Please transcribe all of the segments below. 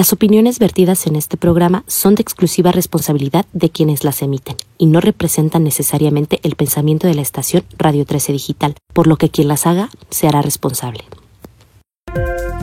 Las opiniones vertidas en este programa son de exclusiva responsabilidad de quienes las emiten y no representan necesariamente el pensamiento de la estación Radio 13 Digital, por lo que quien las haga se hará responsable.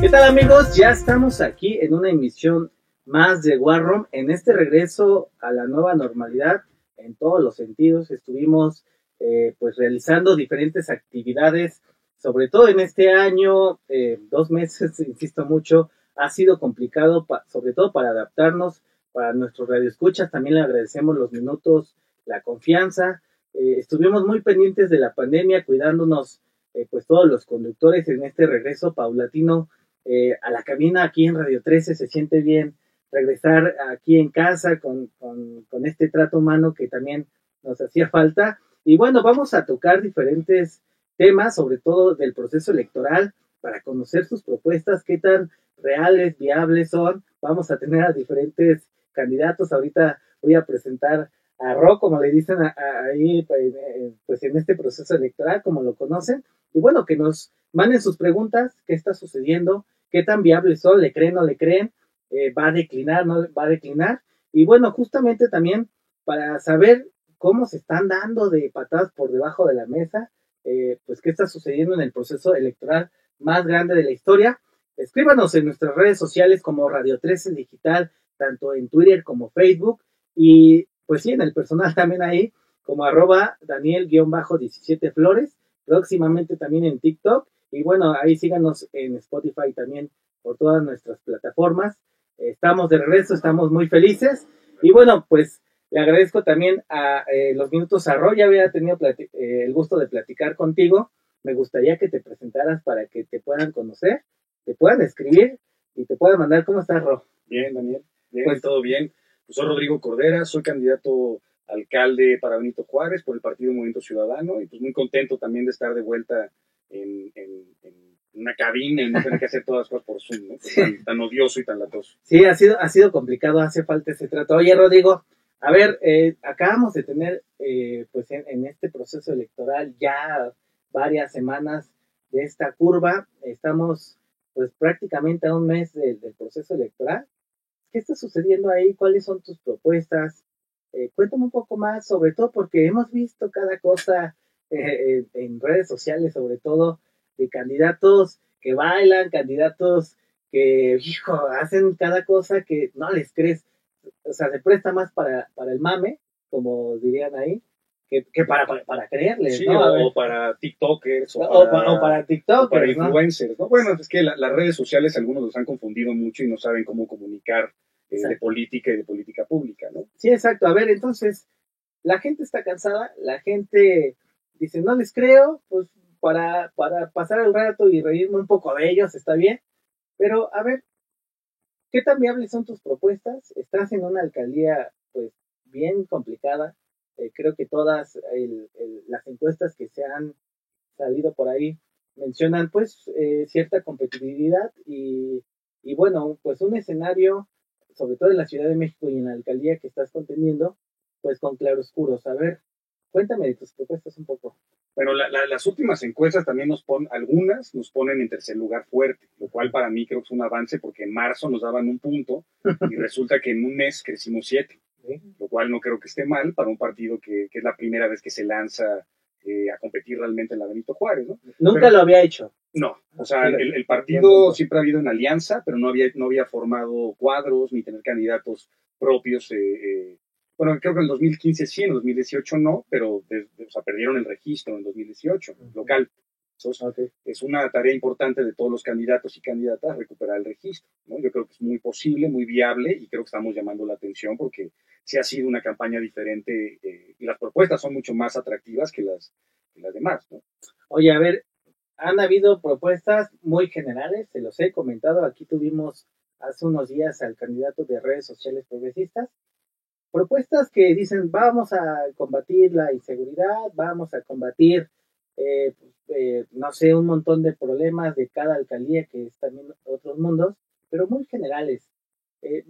¿Qué tal amigos? Ya estamos aquí en una emisión más de War Room. En este regreso a la nueva normalidad, en todos los sentidos, estuvimos eh, pues realizando diferentes actividades, sobre todo en este año, eh, dos meses, insisto mucho, ha sido complicado, sobre todo para adaptarnos, para nuestros radioescuchas. También le agradecemos los minutos, la confianza. Eh, estuvimos muy pendientes de la pandemia, cuidándonos, eh, pues todos los conductores en este regreso paulatino eh, a la cabina aquí en Radio 13. Se siente bien regresar aquí en casa con, con, con este trato humano que también nos hacía falta. Y bueno, vamos a tocar diferentes temas, sobre todo del proceso electoral, para conocer sus propuestas, qué tan reales, viables son. Vamos a tener a diferentes candidatos. Ahorita voy a presentar a Ro, como le dicen ahí, pues, pues en este proceso electoral, como lo conocen. Y bueno, que nos manden sus preguntas, qué está sucediendo, qué tan viables son, le creen no le creen, eh, va a declinar, no va a declinar. Y bueno, justamente también para saber cómo se están dando de patadas por debajo de la mesa, eh, pues qué está sucediendo en el proceso electoral más grande de la historia. Escríbanos en nuestras redes sociales como Radio 13 Digital, tanto en Twitter como Facebook. Y pues sí, en el personal también ahí, como arroba Daniel-17 Flores, próximamente también en TikTok. Y bueno, ahí síganos en Spotify también por todas nuestras plataformas. Estamos de regreso, estamos muy felices. Y bueno, pues le agradezco también a eh, los minutos a Ro, ya había tenido eh, el gusto de platicar contigo. Me gustaría que te presentaras para que te puedan conocer te puedan escribir y te puedan mandar. ¿Cómo estás, Ro? Bien, Daniel. Bien, pues, todo bien. Pues soy Rodrigo Cordera, soy candidato alcalde para Benito Juárez por el Partido Movimiento Ciudadano y pues muy contento también de estar de vuelta en, una cabina y no tener que hacer todas las cosas por Zoom, ¿no? Pues, tan, odioso y tan latoso. Sí, ha sido, ha sido complicado, hace falta ese trato. Oye, Rodrigo, a ver, eh, acabamos de tener eh, pues en, este proceso electoral ya varias semanas de esta curva. Estamos pues prácticamente a un mes del, proceso electoral. ¿Qué está sucediendo ahí? ¿Cuáles son tus propuestas? Eh, cuéntame un poco más, sobre todo porque hemos visto cada cosa eh, en redes sociales, sobre todo de candidatos que bailan, candidatos que, hijo, hacen cada cosa que no les crees. O sea, se presta más para, para el mame, como dirían ahí, que, para, para, creerles, ¿no? O, para TikTokers. O, para, TikTokers. para influencers, ¿no? Bueno, es que las redes sociales algunos los han confundido mucho y no saben cómo comunicar eh, de política y de política pública, ¿no? Sí, exacto. A ver, entonces, la gente está cansada, la gente dice, no les creo, pues para, para pasar el rato y reírme un poco de ellos, está bien. Pero, a ver, ¿qué tan viables son tus propuestas? Estás en una alcaldía, pues, bien complicada eh, creo que todas las encuestas que se han salido por ahí mencionan pues eh, cierta competitividad y, y, bueno, pues un escenario, sobre todo en la Ciudad de México y en la alcaldía que estás contendiendo, pues con claroscuros. A ver, cuéntame de tus propuestas un poco. Bueno, las últimas encuestas también nos ponen, algunas nos ponen en tercer lugar fuerte, lo cual para mí creo que es un avance porque en marzo nos daban un punto y resulta que en un mes crecimos siete lo cual no creo que esté mal para un partido que, es la primera vez que se lanza eh, a competir realmente en la Benito Juárez. ¿no? Nunca lo había hecho. No, o sea, el, partido siempre ha habido en alianza, pero no había, no había formado cuadros ni tener candidatos propios. Eh, eh, bueno, creo que en el 2015 sí, en el 2018 no, pero o sea, perdieron el registro en 2018, local. Es una tarea importante de todos los candidatos y candidatas recuperar el registro. ¿no? Yo creo que es muy posible, muy viable y creo que estamos llamando la atención porque sí ha sido una campaña diferente eh, y las propuestas son mucho más atractivas que las, las demás. ¿no? Oye, a ver, han habido propuestas muy generales, se los he comentado. Aquí tuvimos hace unos días al candidato de redes sociales progresistas. Propuestas que dicen vamos a combatir la inseguridad, vamos a combatir eh, eh, no sé, un montón de problemas de cada alcaldía, que es también otros mundos, pero muy generales, eh,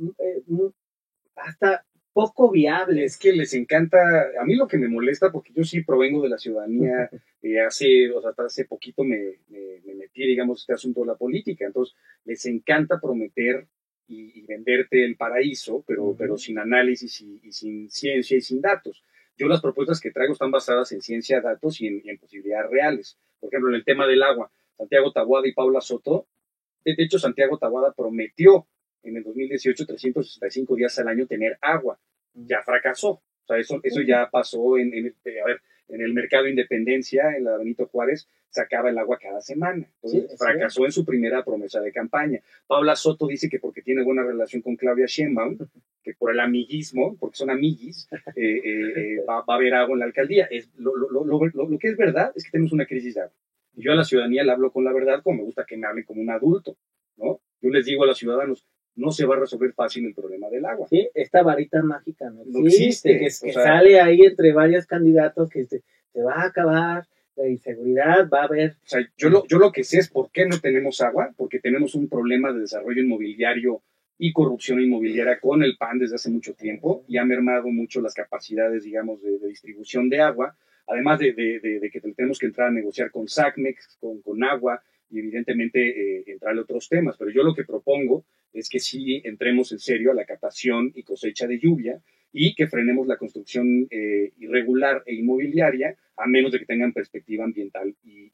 hasta poco viables. Es que les encanta, a mí lo que me molesta, porque yo sí provengo de la ciudadanía, hace, o sea, hace poquito me, me, metí, digamos, este asunto de la política, entonces les encanta prometer y, venderte el paraíso, pero, pero sin análisis y, sin ciencia y sin datos. Yo las propuestas que traigo están basadas en ciencia, datos y en, posibilidades reales. Por ejemplo, en el tema del agua, Santiago Tabuada y Paula Soto, de hecho Santiago Tabuada prometió en el 2018 365 días al año tener agua. Ya fracasó. O sea, eso, eso ya pasó en, en, a ver, en el mercado Independencia, en la Benito Juárez, sacaba el agua cada semana. fracasó en su primera promesa de campaña. Paula Soto dice que porque tiene buena relación con Claudia Sheinbaum, que por el amiguismo, porque son amiguis, eh, eh, eh, va, a haber agua en la alcaldía. Es, lo, lo, lo, lo, que es verdad es que tenemos una crisis de agua. Yo a la ciudadanía le hablo con la verdad, como me gusta que me hablen como un adulto. ¿no? Yo les digo a los ciudadanos, no se va a resolver fácil el problema del agua. Sí, esta varita mágica no existe, que, sale ahí entre varios candidatos que se, va a acabar la inseguridad, va a haber... O sea, yo lo, yo lo que sé es por qué no tenemos agua, porque tenemos un problema de desarrollo inmobiliario y corrupción inmobiliaria con el PAN desde hace mucho tiempo y ha mermado mucho las capacidades, digamos, de, distribución de agua, además de, de, que tenemos que entrar a negociar con SACMEX, con, con agua, y evidentemente eh, entrar a otros temas. Pero yo lo que propongo es que sí entremos en serio a la captación y cosecha de lluvia y que frenemos la construcción eh, irregular e inmobiliaria a menos de que tengan perspectiva ambiental y,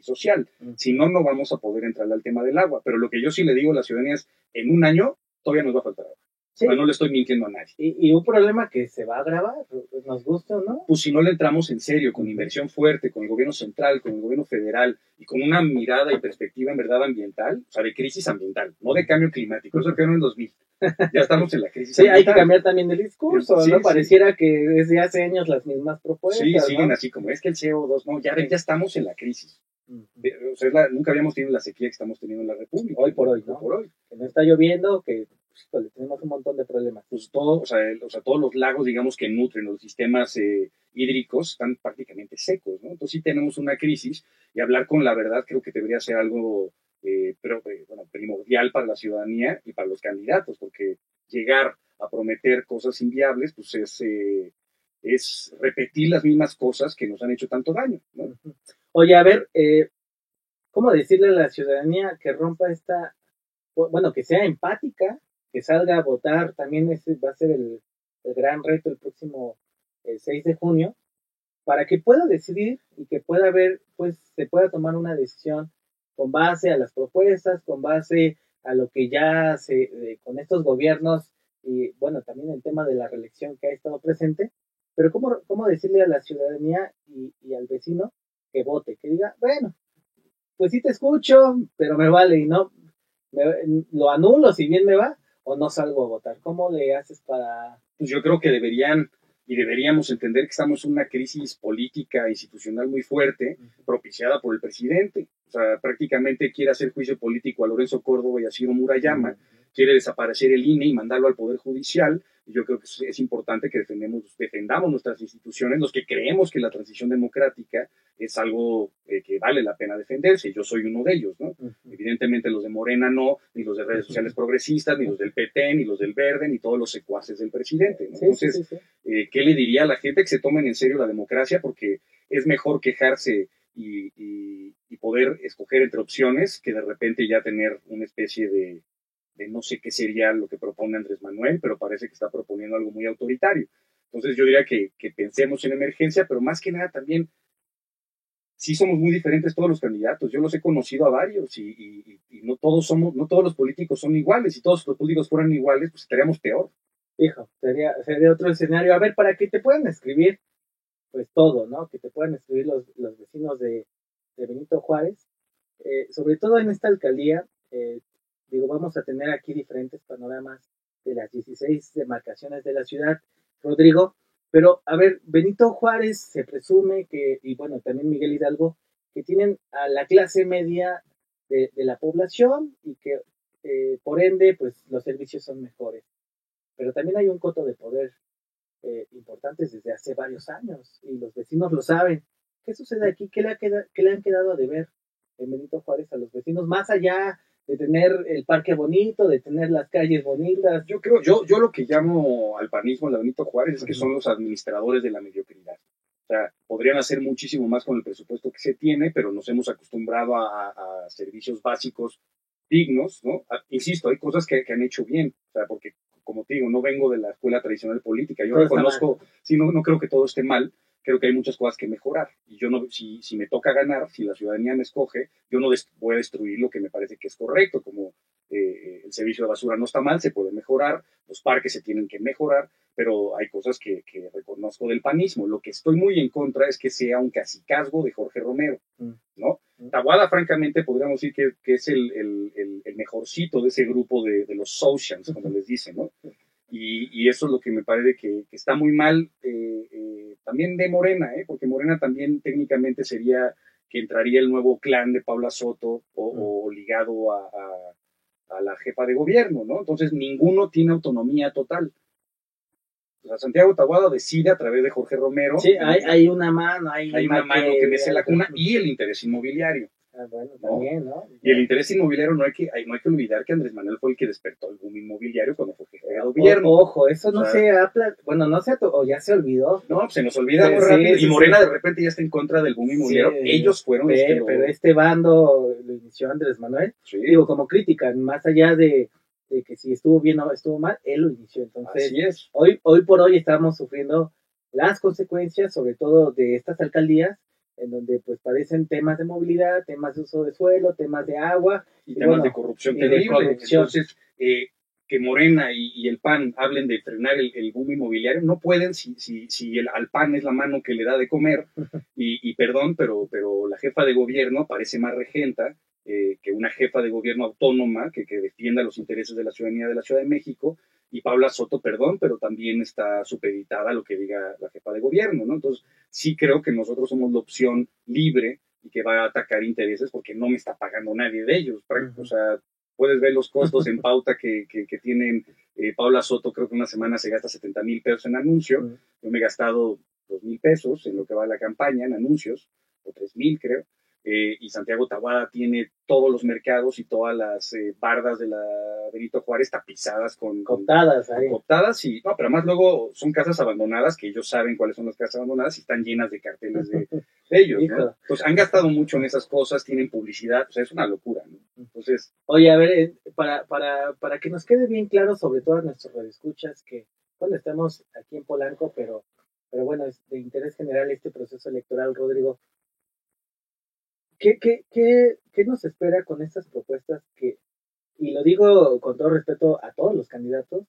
social. Si no, no vamos a poder entrar al tema del agua. Pero lo que yo sí le digo a la ciudadanía es, en un año todavía nos va a faltar agua no le estoy mintiendo a nadie. Y, un problema que se va a agravar, nos gusta o no. Pues si no le entramos en serio, con inversión fuerte, con el gobierno central, con el gobierno federal y con una mirada y perspectiva en verdad ambiental, o sea, de crisis ambiental, no de cambio climático, eso quedó en el 2000. Ya estamos en la crisis. Sí, hay que cambiar también el discurso, ¿no? Pareciera que desde hace años las mismas propuestas. Sí, siguen así como es que el CO2, no, ya, ya estamos en la crisis. O sea, nunca habíamos tenido la sequía que estamos teniendo en la República. Hoy por hoy, ¿no? Por hoy. Que no está lloviendo, que pues, tenemos un montón de problemas. Pues todo, o sea, o sea, todos los lagos, digamos, que nutren los sistemas eh, hídricos están prácticamente secos, ¿no? Entonces sí tenemos una crisis y hablar con la verdad creo que debería ser algo eh, pero, eh, bueno, primordial para la ciudadanía y para los candidatos, porque llegar a prometer cosas inviables, pues es, es repetir las mismas cosas que nos han hecho tanto daño. Oye, a ver, ¿cómo decirle a la ciudadanía que rompa esta, bueno, que sea empática que salga a votar, también ese va a ser el, gran reto el próximo 6 de junio, para que pueda decidir y que pueda haber, pues se pueda tomar una decisión con base a las propuestas, con base a lo que ya se, eh, con estos gobiernos y bueno, también el tema de la reelección que ha estado presente, pero cómo, cómo decirle a la ciudadanía y, y al vecino que vote, que diga, bueno, pues sí te escucho, pero me vale y no, lo anulo si bien me va, o no salgo a votar? ¿Cómo le haces para...? Pues yo creo que deberían y deberíamos entender que estamos en una crisis política institucional muy fuerte, propiciada por el presidente. O sea, prácticamente quiere hacer juicio político a Lorenzo Córdoba y a Ciro Murayama, quiere desaparecer el INE y mandarlo al Poder Judicial, yo creo que es, importante que defendemos, defendamos nuestras instituciones, los que creemos que la transición democrática es algo eh, que vale la pena defenderse. Yo soy uno de ellos, ¿no? Evidentemente los de Morena no, ni los de redes sociales progresistas, ni los del PT, ni los del Verde, ni todos los secuaces del presidente. Entonces, eh, ¿qué le diría a la gente que se tomen en serio la democracia? Porque es mejor quejarse y, y poder escoger entre opciones que de repente ya tener una especie de de no sé qué sería lo que propone Andrés Manuel, pero parece que está proponiendo algo muy autoritario. Entonces yo diría que, pensemos en emergencia, pero más que nada también, sí somos muy diferentes todos los candidatos. Yo los he conocido a varios y, no todos somos, no todos los políticos son iguales. Si todos los políticos fueran iguales, pues estaríamos peor. Hijo, sería, sería otro escenario. A ver, para que te puedan escribir, pues todo, ¿no? Que te puedan escribir los, los vecinos de, Benito Juárez. Eh, sobre todo en esta alcaldía, eh, Digo, vamos a tener aquí diferentes panoramas de las 16 demarcaciones de la ciudad, Rodrigo. Pero, a ver, Benito Juárez se presume que, y bueno, también Miguel Hidalgo, que tienen a la clase media de, la población y que, eh, por ende, pues los servicios son mejores. Pero también hay un coto de poder eh, importante desde hace varios años y los vecinos lo saben. ¿Qué sucede aquí? ¿Qué le, ha qué le han quedado a deber en Benito Juárez a los vecinos? Más allá de tener el parque bonito, de tener las calles bonitas. Yo creo, yo, yo lo que llamo al panismo, la Benito Juárez, es que son los administradores de la mediocridad. O sea, podrían hacer muchísimo más con el presupuesto que se tiene, pero nos hemos acostumbrado a, servicios básicos dignos, ¿no? Ah, insisto, hay cosas que, que, han hecho bien, o sea, porque, como te digo, no vengo de la escuela tradicional política, yo reconozco, sí, no, no creo que todo esté mal, creo que hay muchas cosas que mejorar. Y yo no, si, si me toca ganar, si la ciudadanía me escoge, yo no voy a destruir lo que me parece que es correcto, como eh, el servicio de basura no está mal, se puede mejorar, los parques se tienen que mejorar, pero hay cosas que, que reconozco del panismo. Lo que estoy muy en contra es que sea un casicazgo de Jorge Romero, mm. ¿no? Mm. Tabuada, francamente, podríamos decir que, que es el, el, el, mejorcito de ese grupo de, de los socials, como les dicen, ¿no? Y, y, eso es lo que me parece que, que está muy mal eh, eh, también de Morena, ¿eh? porque Morena también técnicamente sería que entraría el nuevo clan de Paula Soto o, ligado a, a, la jefa de gobierno, ¿no? Entonces ninguno tiene autonomía total. O sea, Santiago Tahuada decide a través de Jorge Romero. Sí, hay, hay una mano, hay, hay una mano que, que mece la cuna y el interés inmobiliario. Ah, bueno, también, ¿no? Y el interés inmobiliario no hay que, no hay que olvidar que Andrés Manuel fue el que despertó el boom inmobiliario cuando fue jefe de gobierno. Ojo, eso no se ha, bueno, no se o ya se olvidó. No, se nos olvida muy rápido. y Morena de repente ya está en contra del boom inmobiliario. Ellos fueron Pero este bando lo inició Andrés Manuel. Digo, como crítica, más allá de, de, que si estuvo bien o estuvo mal, él lo inició. Entonces, Así es. Hoy, hoy por hoy estamos sufriendo las consecuencias, sobre todo de estas alcaldías, en donde pues padecen temas de movilidad, temas de uso de suelo, temas de agua. Y, temas de corrupción terrible. Entonces, eh, que Morena y, el PAN hablen de frenar el, boom inmobiliario, no pueden si, si, si el, al PAN es la mano que le da de comer, y, perdón, pero, pero la jefa de gobierno parece más regenta eh, que una jefa de gobierno autónoma que, que defienda los intereses de la ciudadanía de la Ciudad de México, y Paula Soto, perdón, pero también está supeditada a lo que diga la jefa de gobierno, ¿no? Entonces, sí creo que nosotros somos la opción libre y que va a atacar intereses porque no me está pagando nadie de ellos. O sea, puedes ver los costos en pauta que, que, tienen eh, Paula Soto, creo que una semana se gasta 70 mil pesos en anuncio, yo me he gastado 2 mil pesos en lo que va a la campaña, en anuncios, o 3 mil creo, eh, y Santiago Tabuada tiene todos los mercados y todas las eh, bardas de la Benito Juárez tapizadas con... Cotadas, Cotadas y... No, pero además luego son casas abandonadas, que ellos saben cuáles son las casas abandonadas y están llenas de carteles de, ellos, ¿no? Entonces han gastado mucho en esas cosas, tienen publicidad, o sea, es una locura, ¿no? Entonces... Oye, a ver, eh, para, para, para que nos quede bien claro sobre todo a nuestros radioescuchas que, bueno, estamos aquí en Polanco, pero, pero bueno, es de interés general este proceso electoral, Rodrigo. ¿Qué, qué, qué, qué nos espera con estas propuestas que, y lo digo con todo respeto a todos los candidatos,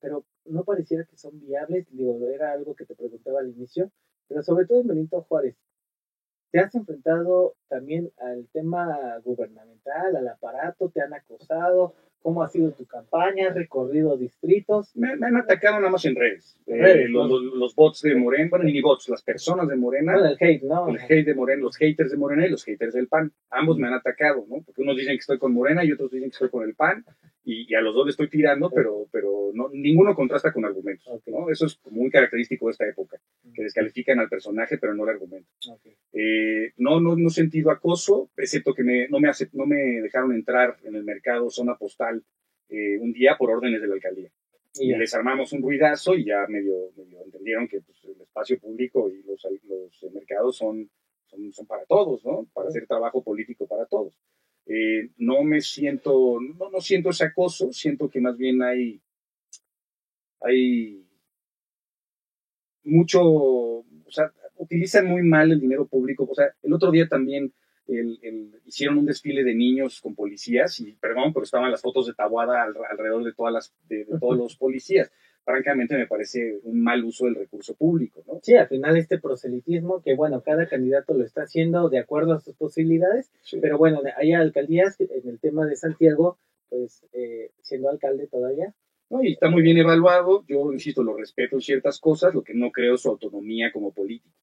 pero no pareciera que son viables, digo, era algo que te preguntaba al inicio, pero sobre todo en Benito Juárez, te has enfrentado también al tema gubernamental, al aparato, te han acosado, ¿Cómo ha sido tu campaña? ¿Has recorrido distritos? Me, han atacado nada más en redes. Eh, los, bots de Morena, bueno, ni bots, las personas de Morena. el hate, ¿no? El hate de Morena, los haters de Morena y los haters del PAN. Ambos me han atacado, ¿no? Porque unos dicen que estoy con Morena y otros dicen que estoy con el PAN. Y, a los dos le estoy tirando, pero, pero no, ninguno contrasta con argumentos. ¿no? Eso es muy característico de esta época, que descalifican al personaje, pero no el argumento. Eh, no, no, no he sentido acoso, excepto que me, no, me no me dejaron entrar en el mercado zona postal eh, un día por órdenes de la alcaldía. Y les armamos un ruidazo y ya medio, medio entendieron que pues, el espacio público y los, los mercados son, son, son, para todos, ¿no? Para hacer trabajo político para todos. Eh, no me siento, no, no siento ese acoso, siento que más bien hay, hay mucho, o sea, utilizan muy mal el dinero público. O sea, el otro día también hicieron un desfile de niños con policías y, perdón, pero estaban las fotos de Tabuada alrededor de, todas las, de, todos los policías. Francamente me parece un mal uso del recurso público, ¿no? Sí, al final este proselitismo, que bueno, cada candidato lo está haciendo de acuerdo a sus posibilidades, pero bueno, hay alcaldías en el tema de Santiago, pues eh, siendo alcalde todavía, ¿no? Y está muy bien evaluado, yo insisto, lo respeto en ciertas cosas, lo que no creo es su autonomía como político.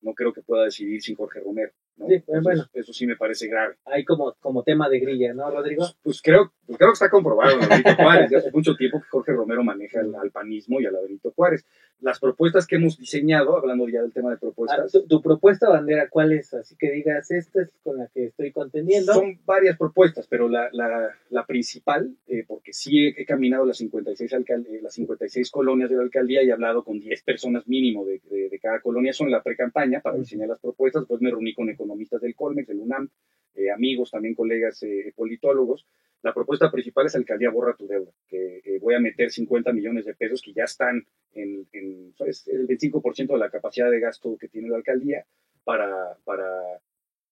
No creo que pueda decidir sin Jorge Romero. Sí, bueno. Eso sí me parece grave. Hay como, como tema de grilla, ¿no, Rodrigo? Pues, pues creo, pues creo que está comprobado en Benito Juárez. hace mucho tiempo que Jorge Romero maneja el, al panismo y al Benito Juárez. Las propuestas que hemos diseñado, hablando ya del tema de propuestas. Ah, tu, propuesta bandera cuál es? Así que digas, esta es con la que estoy contendiendo. Son varias propuestas, pero la, la, la principal, eh, porque sí he, caminado las 56, alcalde, las 56 colonias de la alcaldía y he hablado con 10 personas mínimo de, de, de cada colonia, son la pre-campaña para diseñar las propuestas. Después me reuní con economistas del Colmex, del UNAM, eh, amigos, también colegas eh, politólogos, la propuesta principal es alcaldía borra tu deuda, que voy a meter 50 millones de pesos que ya están en, en el 25% de la capacidad de gasto que tiene la alcaldía para, para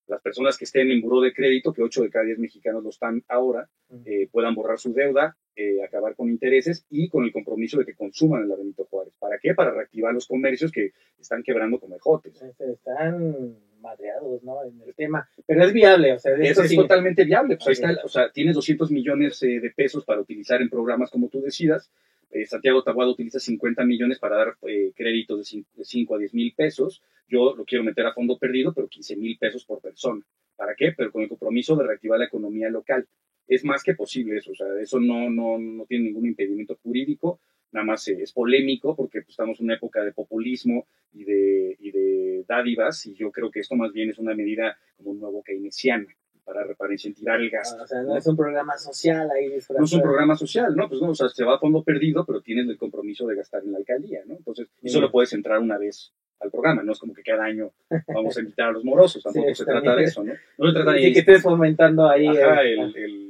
las personas que estén en buró de crédito, que 8 de cada 10 mexicanos lo están ahora, eh, puedan borrar su deuda, eh, acabar con intereses y con el compromiso de que consuman en la Benito Juárez. ¿Para qué? Para reactivar los comercios que están quebrando como ejotes. Están madreados, ¿no? En el tema. Pero es viable, o sea, eso es totalmente viable. Pues ahí está, o sea, tienes 200 millones eh, de pesos para utilizar en programas como tú decidas. Eh, Santiago Tabuado utiliza 50 millones para dar eh, créditos de 5 a 10 mil pesos. Yo lo quiero meter a fondo perdido, pero 15 mil pesos por persona. ¿Para qué? Pero con el compromiso de reactivar la economía local. Es más que posible eso, o sea, eso no, no, no tiene ningún impedimento jurídico, nada más es polémico porque pues, estamos en una época de populismo y de, y de dádivas y yo creo que esto más bien es una medida como un nuevo keynesiana para, para incentivar el gasto. o sea, no, es un programa social ahí. No es un programa social, ¿no? Pues no, o sea, se va a fondo perdido, pero tienes el compromiso de gastar en la alcaldía, ¿no? Entonces, y solo puedes entrar una vez al programa, no es como que cada año vamos a invitar a los morosos, tampoco se trata de eso, ¿no? No se trata de... Y que estés fomentando ahí... Ajá, el, el, el,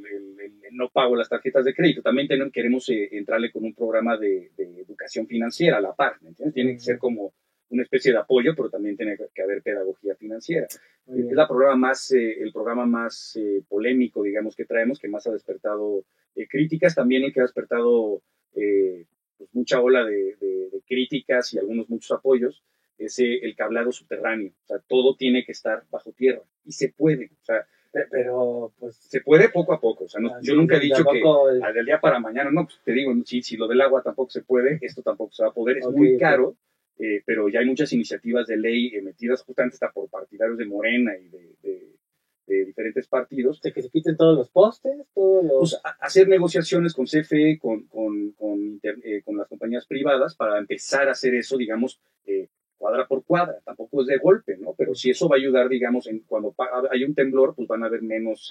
no pago las tarjetas de crédito. También tenemos, queremos eh, entrarle con un programa de, de, educación financiera a la par, ¿me entiendes? Tiene que ser como una especie de apoyo, pero también tiene que haber pedagogía financiera. Es la programa más, eh, el programa más eh, polémico, digamos, que traemos, que más ha despertado eh, críticas, también el que ha despertado pues, mucha ola de, críticas y algunos muchos apoyos, es el cablado subterráneo. O sea, todo tiene que estar bajo tierra y se puede. O sea, pero pues se puede poco a poco, o sea, yo nunca he dicho que del día para mañana, no, pues te digo, si, si lo del agua tampoco se puede, esto tampoco se va a poder, es muy caro, eh, pero ya hay muchas iniciativas de ley emitidas justamente hasta por partidarios de Morena y de, diferentes partidos. De que se quiten todos los postes, todos los... Pues, hacer negociaciones con CFE, con, con, con, eh, con, las compañías privadas para empezar a hacer eso, digamos, eh, cuadra por cuadra, tampoco es de golpe, ¿no? Pero si eso va a ayudar, digamos, en, cuando hay un temblor, pues van a haber menos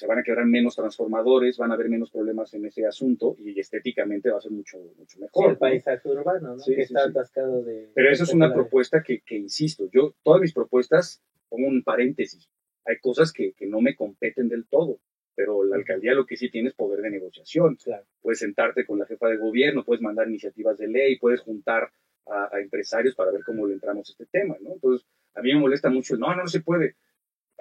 se van a quedar menos transformadores, van a haber menos problemas en ese asunto y estéticamente va a ser mucho, mucho mejor. Sí, el paisaje urbano, ¿no? que está atascado de... Pero eso es una propuesta que, que, insisto, yo, todas mis propuestas, pongo un paréntesis, hay cosas que, que no me competen del todo, pero la alcaldía lo que sí tiene es poder de negociación. Claro. Puedes sentarte con la jefa de gobierno, puedes mandar iniciativas de ley, puedes juntar a, a empresarios para ver cómo le entramos a este tema, ¿no? Entonces, a mí me molesta mucho, no, no, no se puede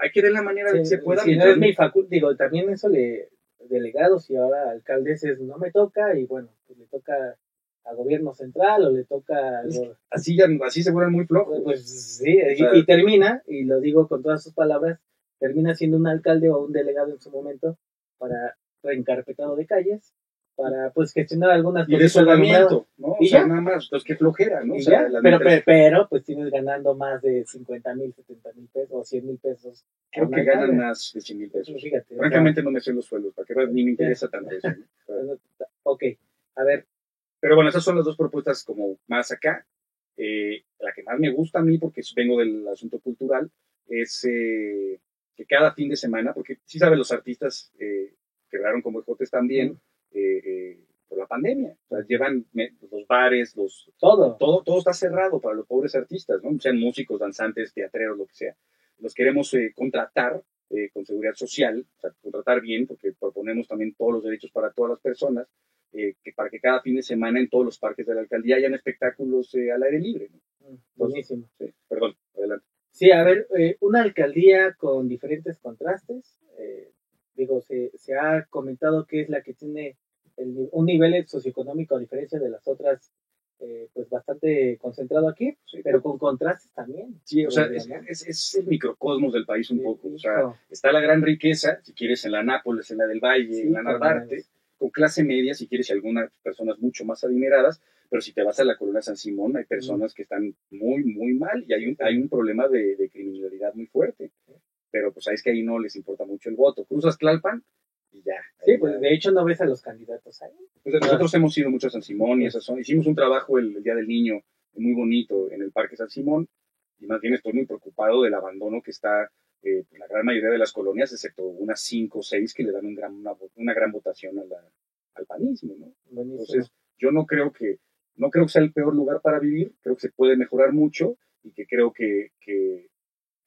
hay que ver la manera de que se pueda. Si no es mi facultad, digo, también eso le, delegados y ahora alcaldeses no me toca y bueno, pues le toca a gobierno central o le toca... así, ya, así se vuelven muy flojos. Pues, sí, y, termina, y lo digo con todas sus palabras, termina siendo un alcalde o un delegado en su momento para reencarpetado de calles para pues gestionar algunas y de soldamiento, ¿no? Y ya. nada más, pues qué flojera, ¿no? pero, pero, pues tienes ganando más de 50 mil, 70 mil pesos o 100 mil pesos. Creo que ganan más de 100 mil pesos. Pues fíjate, Francamente no me sé los sueldos, para que ni me interesa tanto eso. ok, a ver. Pero bueno, esas son las dos propuestas como más acá. Eh, la que más me gusta a mí, porque vengo del asunto cultural, es eh, que cada fin de semana, porque sí saben los artistas eh, quebraron como ejotes también, eh, eh, por la pandemia. O sea, llevan los bares, los, todo. todo. Todo está cerrado para los pobres artistas, ¿no? sean músicos, danzantes, teatreros, lo que sea. Los queremos eh, contratar con seguridad social, o sea, contratar bien, porque proponemos también todos los derechos para todas las personas, que para que cada fin de semana en todos los parques de la alcaldía hayan espectáculos al aire libre. ¿no? Mm, buenísimo. Sí, perdón, adelante. Sí, a ver, una alcaldía con diferentes contrastes, digo, se, se ha comentado que es la que tiene un nivel socioeconómico a diferencia de las otras, eh, pues bastante concentrado aquí, pero con contrastes también. Sí, o sea, es, es, el microcosmos del país un poco. O sea, está la gran riqueza, si quieres, en la Nápoles, en la del Valle, en la Narvarte, con clase media, si quieres, y algunas personas mucho más adineradas, pero si te vas a la Colonia San Simón, hay personas que están muy, muy mal y hay un, hay un problema de, de criminalidad muy fuerte pero pues sabes que ahí no les importa mucho el voto. Cruzas Tlalpan y ya. Sí, pues de hecho no ves a los candidatos ahí. Pues, nosotros hemos ido mucho a San Simón y esas son. Hicimos un trabajo el, Día del Niño muy bonito en el Parque San Simón y más bien estoy muy preocupado del abandono que está eh, la gran mayoría de las colonias, excepto unas cinco o seis que le dan un gran, una, gran votación a la, al panismo, ¿no? Entonces, yo no creo que no creo que sea el peor lugar para vivir, creo que se puede mejorar mucho y que creo que, que,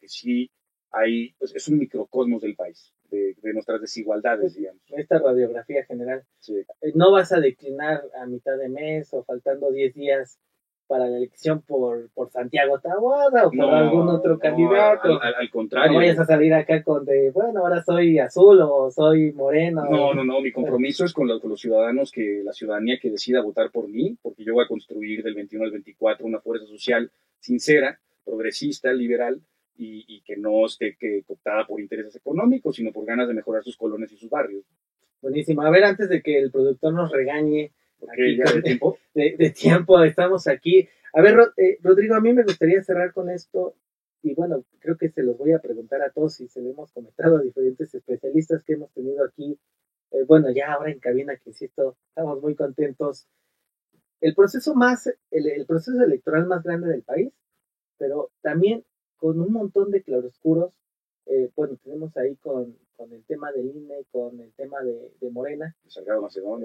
que sí hay, pues, es un microcosmos del país, de, nuestras desigualdades, digamos. Esta radiografía general. Eh, no vas a declinar a mitad de mes o faltando 10 días para la elección por, por Santiago Taboada o por algún otro candidato. Al, contrario. No vayas a salir acá con de, bueno, ahora soy azul o soy moreno. No, no, no, mi compromiso es con, con los ciudadanos, que la ciudadanía que decida votar por mí, porque yo voy a construir del 21 al 24 una fuerza social sincera, progresista, liberal, y, que no esté que, cooptada por intereses económicos, sino por ganas de mejorar sus colonias y sus barrios. Buenísimo. A ver, antes de que el productor nos regañe, de tiempo? De, tiempo, estamos aquí. A ver, eh, Rodrigo, a mí me gustaría cerrar con esto, y bueno, creo que se los voy a preguntar a todos y se lo hemos comentado a diferentes especialistas que hemos tenido aquí. Eh, bueno, ya ahora en cabina, que insisto, estamos muy contentos. El proceso más, el, el proceso electoral más grande del país, pero también con un montón de claroscuros. Eh, bueno, tenemos ahí con, con, el tema del INE, con el tema de, de Morena,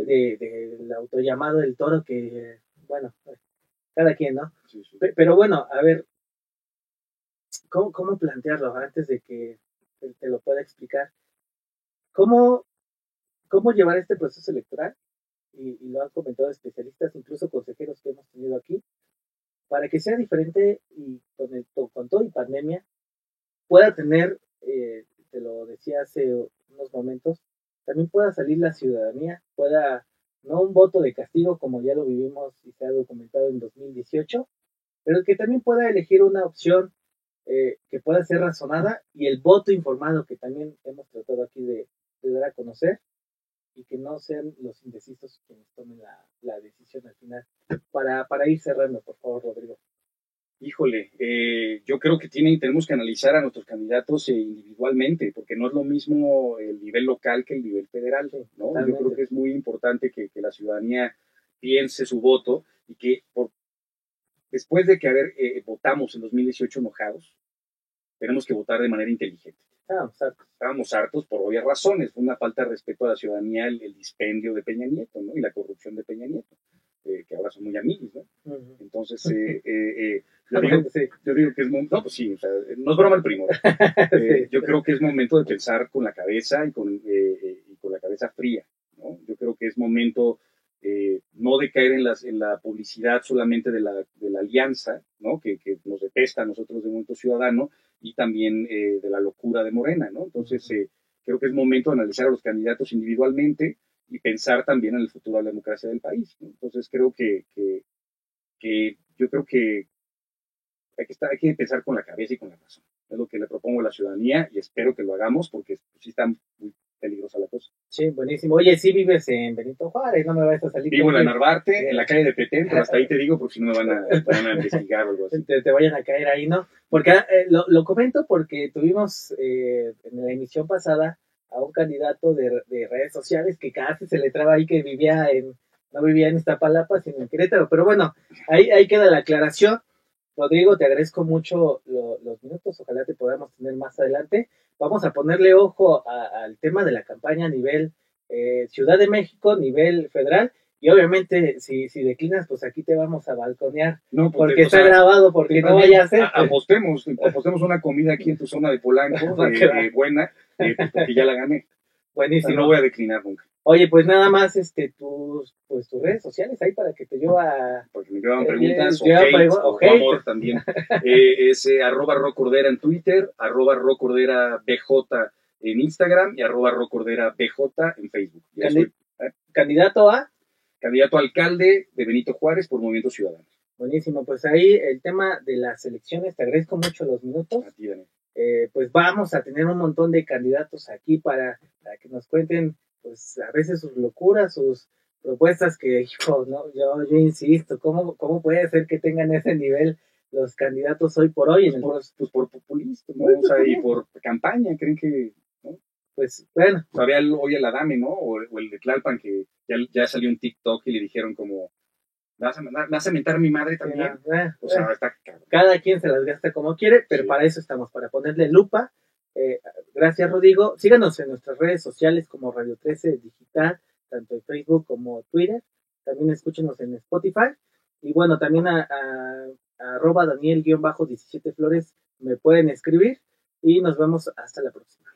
de, del autollamado del toro, que, bueno, cada quien, ¿no? Pero bueno, a ver, ¿cómo, ¿cómo plantearlo antes de que te lo pueda explicar? ¿Cómo, cómo llevar este proceso electoral? Y, y, lo han comentado especialistas, incluso consejeros que hemos tenido aquí, para que sea diferente y con, el, con todo y pandemia pueda tener, eh, te lo decía hace unos momentos, también pueda salir la ciudadanía, pueda, no un voto de castigo como ya lo vivimos y se ha documentado en 2018, pero que también pueda elegir una opción eh, que pueda ser razonada y el voto informado que también hemos tratado aquí de dar a conocer y que no sean los indecisos quienes tomen la, decisión al final. Para, para ir cerrando, por favor, Rodrigo. Híjole, eh, yo creo que tienen, tenemos que analizar a nuestros candidatos eh, individualmente, porque no es lo mismo el nivel local que el nivel federal. ¿no? Yo creo que es muy importante que, que, la ciudadanía piense su voto y que por, después de que haber eh, votamos en 2018 enojados, tenemos que votar de manera inteligente. Estábamos hartos. por obvias razones. Fue una falta de respeto a la ciudadanía el, dispendio de Peña Nieto, ¿no? Y la corrupción de Peña Nieto, eh, que ahora son muy amigos, ¿no? Entonces, eh, eh, yo, digo, que es momento, no, pues sí, o sea, no es broma el primo. yo creo que es momento de pensar con la cabeza y con, y con la cabeza fría, ¿no? Yo creo que es momento no de caer en, las, en la publicidad solamente de la, de la alianza, ¿no? Que, que, nos detesta a nosotros de Movimiento Ciudadano, y también eh, de la locura de Morena, ¿no? Entonces, eh, creo que es momento de analizar a los candidatos individualmente y pensar también en el futuro de la democracia del país. Entonces, creo que, que, yo creo que hay que, estar, hay que pensar con la cabeza y con la razón. Es lo que le propongo a la ciudadanía y espero que lo hagamos porque sí está muy peligrosa la cosa. Sí, buenísimo. Oye, sí vives en Benito Juárez, no me vayas a salir. Vivo en la Narvarte, en la calle de Petén, pero hasta ahí te digo porque si no me van a, van a investigar o algo así. Te, vayan a caer ahí, ¿no? Porque eh, lo, lo, comento porque tuvimos eh, en la emisión pasada a un candidato de, de, redes sociales que casi se le traba ahí que vivía en, no vivía en Iztapalapa, sino en Querétaro. Pero bueno, ahí, ahí queda la aclaración. Rodrigo, te agradezco mucho los minutos, ojalá te podamos tener más adelante. Vamos a ponerle ojo al tema de la campaña a nivel eh, Ciudad de México, nivel federal, y obviamente si, si declinas, pues aquí te vamos a balconear, no, porque, está grabado, porque no vaya a ser. Apostemos, apostemos una comida aquí en tu zona de Polanco, eh, eh, buena, eh, pues, porque ya la gané. Buenísimo. no voy a declinar nunca. Oye, pues nada más este tus pues tus redes sociales ahí para que te lleva porque me llevan preguntas eh, o, hate, amor también. Eh, es eh, arroba rocordera en Twitter arroba rocordera bj en Instagram y arroba rocordera bj en Facebook. Candidato a candidato a alcalde de Benito Juárez por Movimiento Ciudadano. Buenísimo pues ahí el tema de las elecciones te agradezco mucho los minutos. A ti, Daniel. pues vamos a tener un montón de candidatos aquí para, para que nos cuenten pues a veces sus locuras, sus propuestas que, hijo, no, yo, yo insisto, ¿cómo, ¿cómo puede ser que tengan ese nivel los candidatos hoy por hoy? Pues, por, pues por populismo, ¿no? o sea, y por campaña, creen que, ¿no? Pues bueno. Todavía hoy el Adame, ¿no? O, el de Tlalpan, que ya, ya, salió un TikTok y le dijeron como, vas a, vas a mentar a mi madre también. Eh, o sea, eh, está, cada quien se las gasta como quiere, pero para eso estamos, para ponerle lupa eh, gracias, Rodrigo. Síganos en nuestras redes sociales como Radio 13 Digital, tanto en Facebook como Twitter. También escúchenos en Spotify. Y bueno, también a, arroba Daniel-17 Flores me pueden escribir. y nos vemos hasta la próxima.